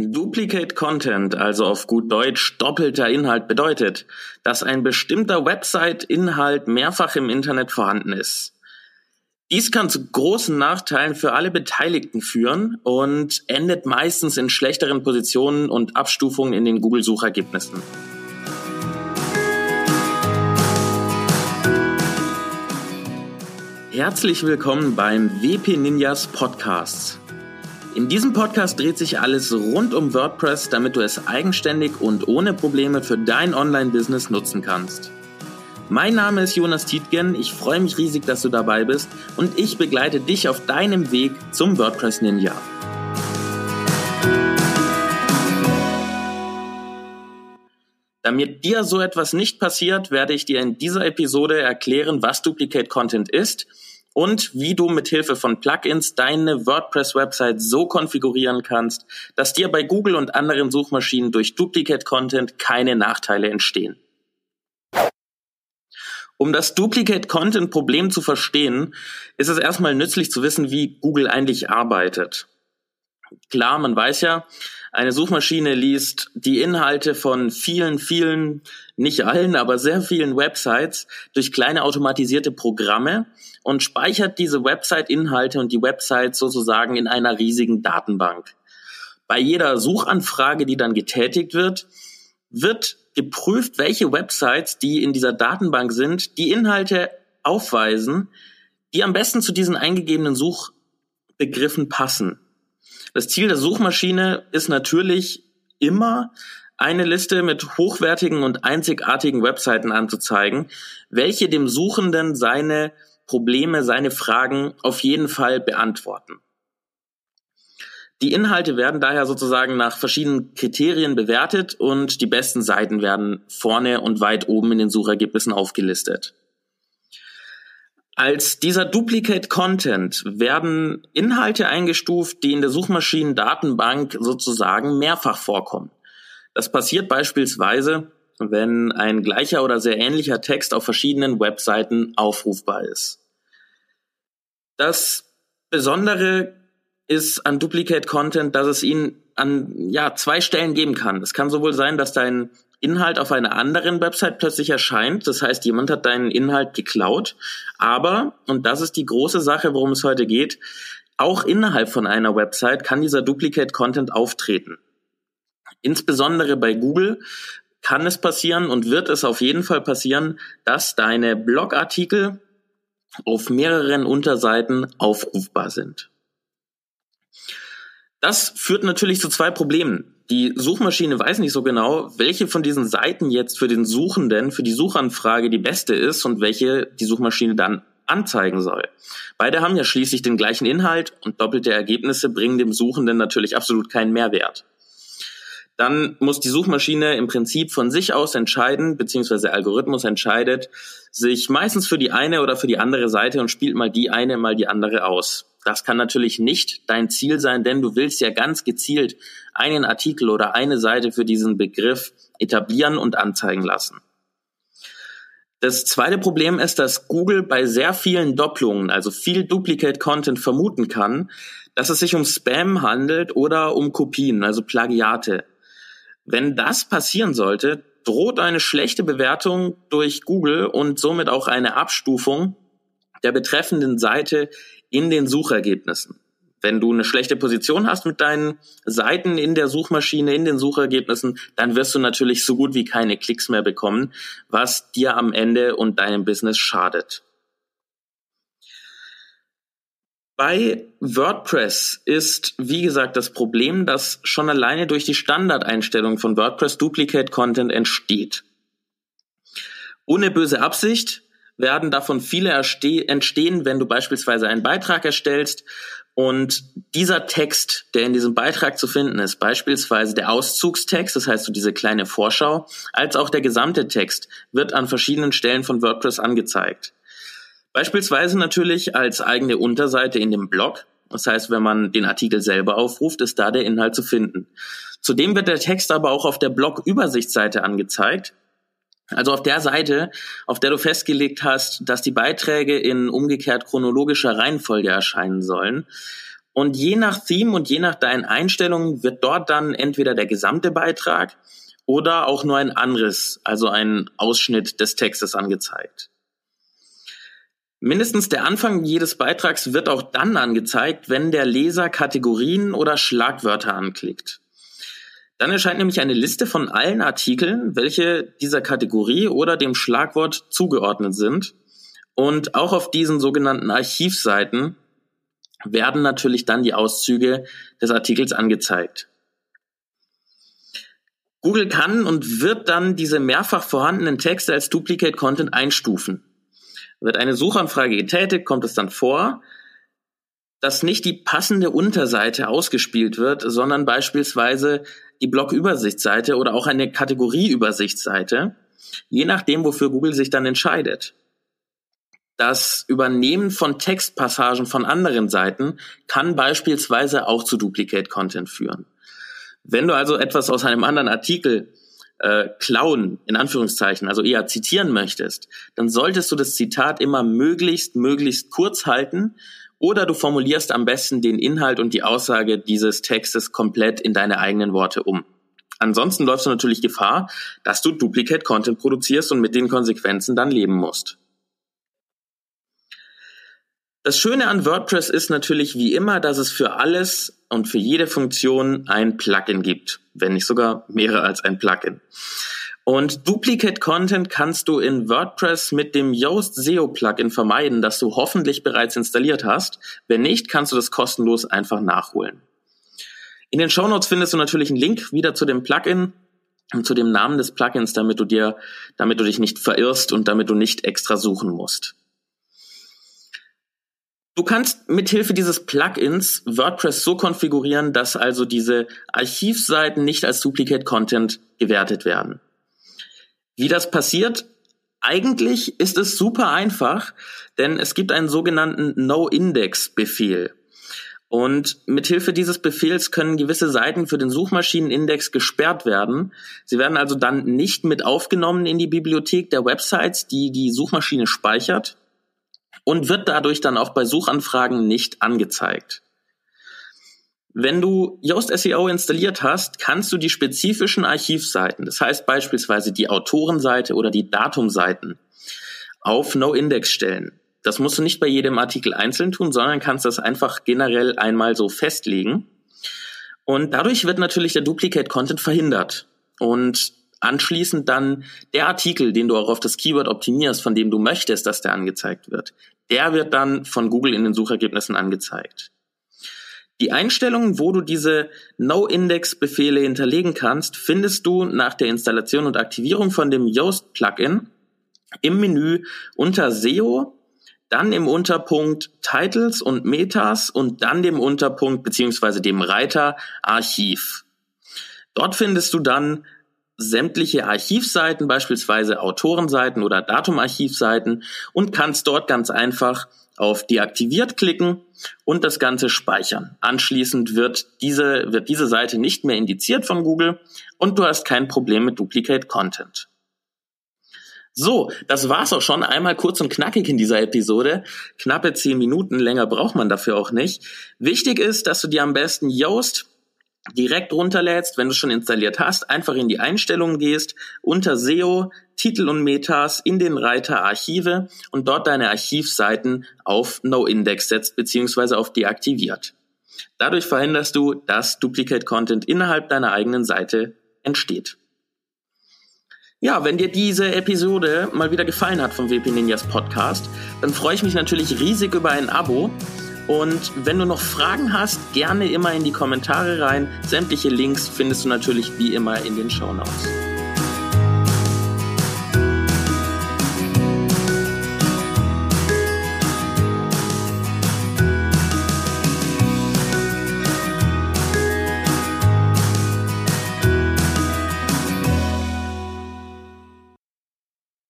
Duplicate Content, also auf gut Deutsch doppelter Inhalt, bedeutet, dass ein bestimmter Website-Inhalt mehrfach im Internet vorhanden ist. Dies kann zu großen Nachteilen für alle Beteiligten führen und endet meistens in schlechteren Positionen und Abstufungen in den Google-Suchergebnissen. Herzlich willkommen beim WP Ninjas Podcast. In diesem Podcast dreht sich alles rund um WordPress, damit du es eigenständig und ohne Probleme für dein Online-Business nutzen kannst. Mein Name ist Jonas Tietgen, ich freue mich riesig, dass du dabei bist und ich begleite dich auf deinem Weg zum WordPress Ninja. Damit dir so etwas nicht passiert, werde ich dir in dieser Episode erklären, was Duplicate Content ist und wie du mit Hilfe von Plugins deine WordPress-Website so konfigurieren kannst, dass dir bei Google und anderen Suchmaschinen durch Duplicate Content keine Nachteile entstehen. Um das Duplicate Content Problem zu verstehen, ist es erstmal nützlich zu wissen, wie Google eigentlich arbeitet. Klar, man weiß ja, eine Suchmaschine liest die Inhalte von vielen, vielen, nicht allen, aber sehr vielen Websites durch kleine automatisierte Programme und speichert diese Website-Inhalte und die Websites sozusagen in einer riesigen Datenbank. Bei jeder Suchanfrage, die dann getätigt wird, wird geprüft, welche Websites, die in dieser Datenbank sind, die Inhalte aufweisen, die am besten zu diesen eingegebenen Suchbegriffen passen. Das Ziel der Suchmaschine ist natürlich immer, eine Liste mit hochwertigen und einzigartigen Webseiten anzuzeigen, welche dem Suchenden seine Probleme, seine Fragen auf jeden Fall beantworten. Die Inhalte werden daher sozusagen nach verschiedenen Kriterien bewertet und die besten Seiten werden vorne und weit oben in den Suchergebnissen aufgelistet. Als dieser Duplicate Content werden Inhalte eingestuft, die in der Suchmaschinendatenbank sozusagen mehrfach vorkommen. Das passiert beispielsweise, wenn ein gleicher oder sehr ähnlicher Text auf verschiedenen Webseiten aufrufbar ist. Das Besondere ist an Duplicate Content, dass es ihn an ja, zwei Stellen geben kann. Es kann sowohl sein, dass dein Inhalt auf einer anderen Website plötzlich erscheint. Das heißt, jemand hat deinen Inhalt geklaut. Aber, und das ist die große Sache, worum es heute geht, auch innerhalb von einer Website kann dieser Duplicate Content auftreten. Insbesondere bei Google kann es passieren und wird es auf jeden Fall passieren, dass deine Blogartikel auf mehreren Unterseiten aufrufbar sind. Das führt natürlich zu zwei Problemen. Die Suchmaschine weiß nicht so genau, welche von diesen Seiten jetzt für den Suchenden, für die Suchanfrage die beste ist und welche die Suchmaschine dann anzeigen soll. Beide haben ja schließlich den gleichen Inhalt und doppelte Ergebnisse bringen dem Suchenden natürlich absolut keinen Mehrwert. Dann muss die Suchmaschine im Prinzip von sich aus entscheiden, beziehungsweise der Algorithmus entscheidet sich meistens für die eine oder für die andere Seite und spielt mal die eine, mal die andere aus. Das kann natürlich nicht dein Ziel sein, denn du willst ja ganz gezielt einen Artikel oder eine Seite für diesen Begriff etablieren und anzeigen lassen. Das zweite Problem ist, dass Google bei sehr vielen Doppelungen, also viel Duplicate Content vermuten kann, dass es sich um Spam handelt oder um Kopien, also Plagiate. Wenn das passieren sollte, droht eine schlechte Bewertung durch Google und somit auch eine Abstufung der betreffenden Seite in den Suchergebnissen. Wenn du eine schlechte Position hast mit deinen Seiten in der Suchmaschine, in den Suchergebnissen, dann wirst du natürlich so gut wie keine Klicks mehr bekommen, was dir am Ende und deinem Business schadet. Bei WordPress ist, wie gesagt, das Problem, dass schon alleine durch die Standardeinstellung von WordPress Duplicate Content entsteht. Ohne böse Absicht werden davon viele entstehen, wenn du beispielsweise einen Beitrag erstellst und dieser Text, der in diesem Beitrag zu finden ist, beispielsweise der Auszugstext, das heißt so diese kleine Vorschau, als auch der gesamte Text, wird an verschiedenen Stellen von WordPress angezeigt. Beispielsweise natürlich als eigene Unterseite in dem Blog. Das heißt, wenn man den Artikel selber aufruft, ist da der Inhalt zu finden. Zudem wird der Text aber auch auf der Blog-Übersichtsseite angezeigt. Also auf der Seite, auf der du festgelegt hast, dass die Beiträge in umgekehrt chronologischer Reihenfolge erscheinen sollen. Und je nach Theme und je nach deinen Einstellungen wird dort dann entweder der gesamte Beitrag oder auch nur ein Anriss, also ein Ausschnitt des Textes angezeigt. Mindestens der Anfang jedes Beitrags wird auch dann angezeigt, wenn der Leser Kategorien oder Schlagwörter anklickt. Dann erscheint nämlich eine Liste von allen Artikeln, welche dieser Kategorie oder dem Schlagwort zugeordnet sind. Und auch auf diesen sogenannten Archivseiten werden natürlich dann die Auszüge des Artikels angezeigt. Google kann und wird dann diese mehrfach vorhandenen Texte als Duplicate Content einstufen. Wird eine Suchanfrage getätigt, kommt es dann vor, dass nicht die passende Unterseite ausgespielt wird, sondern beispielsweise die Blog-Übersichtsseite oder auch eine Kategorie-Übersichtsseite, je nachdem, wofür Google sich dann entscheidet. Das Übernehmen von Textpassagen von anderen Seiten kann beispielsweise auch zu Duplicate Content führen. Wenn du also etwas aus einem anderen Artikel äh, klauen, in Anführungszeichen, also eher zitieren möchtest, dann solltest du das Zitat immer möglichst, möglichst kurz halten oder du formulierst am besten den Inhalt und die Aussage dieses Textes komplett in deine eigenen Worte um. Ansonsten läufst du natürlich Gefahr, dass du Duplicate Content produzierst und mit den Konsequenzen dann leben musst. Das Schöne an WordPress ist natürlich wie immer, dass es für alles und für jede Funktion ein Plugin gibt, wenn nicht sogar mehrere als ein Plugin. Und Duplicate Content kannst du in WordPress mit dem Yoast SEO Plugin vermeiden, das du hoffentlich bereits installiert hast. Wenn nicht, kannst du das kostenlos einfach nachholen. In den Show Notes findest du natürlich einen Link wieder zu dem Plugin und zu dem Namen des Plugins, damit du dir, damit du dich nicht verirrst und damit du nicht extra suchen musst. Du kannst mithilfe dieses Plugins WordPress so konfigurieren, dass also diese Archivseiten nicht als Duplicate Content gewertet werden. Wie das passiert? Eigentlich ist es super einfach, denn es gibt einen sogenannten No-Index-Befehl. Und mithilfe dieses Befehls können gewisse Seiten für den Suchmaschinenindex gesperrt werden. Sie werden also dann nicht mit aufgenommen in die Bibliothek der Websites, die die Suchmaschine speichert und wird dadurch dann auch bei Suchanfragen nicht angezeigt. Wenn du Yoast SEO installiert hast, kannst du die spezifischen Archivseiten, das heißt beispielsweise die Autorenseite oder die Datumseiten, auf No-Index stellen. Das musst du nicht bei jedem Artikel einzeln tun, sondern kannst das einfach generell einmal so festlegen. Und dadurch wird natürlich der Duplicate Content verhindert. Und anschließend dann der Artikel, den du auch auf das Keyword optimierst, von dem du möchtest, dass der angezeigt wird, der wird dann von Google in den Suchergebnissen angezeigt. Die Einstellungen, wo du diese No-Index-Befehle hinterlegen kannst, findest du nach der Installation und Aktivierung von dem Yoast-Plugin im Menü unter SEO, dann im Unterpunkt Titles und Metas und dann dem Unterpunkt beziehungsweise dem Reiter Archiv. Dort findest du dann sämtliche Archivseiten, beispielsweise Autorenseiten oder Datumarchivseiten und kannst dort ganz einfach auf deaktiviert klicken und das Ganze speichern. Anschließend wird diese, wird diese Seite nicht mehr indiziert von Google und du hast kein Problem mit Duplicate Content. So, das war's auch schon. Einmal kurz und knackig in dieser Episode. Knappe zehn Minuten, länger braucht man dafür auch nicht. Wichtig ist, dass du dir am besten Yoast direkt runterlädst, wenn du schon installiert hast, einfach in die Einstellungen gehst, unter SEO, Titel und Metas in den Reiter Archive und dort deine Archivseiten auf No-Index setzt bzw. auf deaktiviert. Dadurch verhinderst du, dass Duplicate Content innerhalb deiner eigenen Seite entsteht. Ja, wenn dir diese Episode mal wieder gefallen hat vom WP Ninjas Podcast, dann freue ich mich natürlich riesig über ein Abo und wenn du noch Fragen hast, gerne immer in die Kommentare rein. Sämtliche Links findest du natürlich wie immer in den Show Notes.